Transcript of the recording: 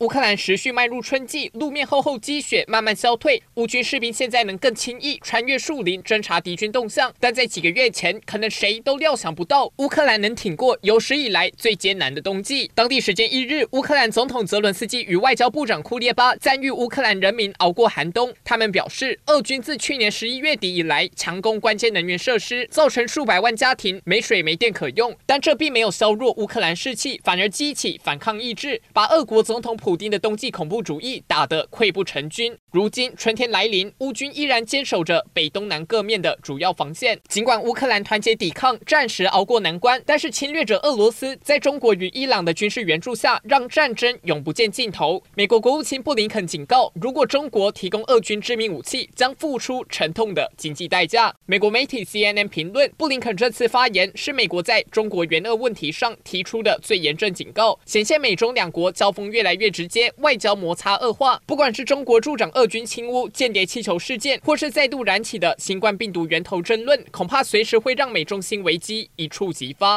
乌克兰持续迈入春季，路面厚厚积雪慢慢消退，乌军士兵现在能更轻易穿越树林侦察敌军动向。但在几个月前，可能谁都料想不到，乌克兰能挺过有史以来最艰难的冬季。当地时间一日，乌克兰总统泽伦斯基与外交部长库列巴赞誉乌克兰人民熬过寒冬。他们表示，俄军自去年十一月底以来强攻关键能源设施，造成数百万家庭没水没电可用。但这并没有削弱乌克兰士气，反而激起反抗意志，把俄国总统普普丁的冬季恐怖主义打得溃不成军。如今春天来临，乌军依然坚守着北东南各面的主要防线。尽管乌克兰团结抵抗，暂时熬过难关，但是侵略者俄罗斯在中国与伊朗的军事援助下，让战争永不见尽头。美国国务卿布林肯警告，如果中国提供俄军致命武器，将付出沉痛的经济代价。美国媒体 CNN 评论，布林肯这次发言是美国在中国援俄问题上提出的最严正警告，显现美中两国交锋越来越直接。外交摩擦恶化，不管是中国助长俄军侵乌、间谍气球事件，或是再度燃起的新冠病毒源头争论，恐怕随时会让美中新危机一触即发。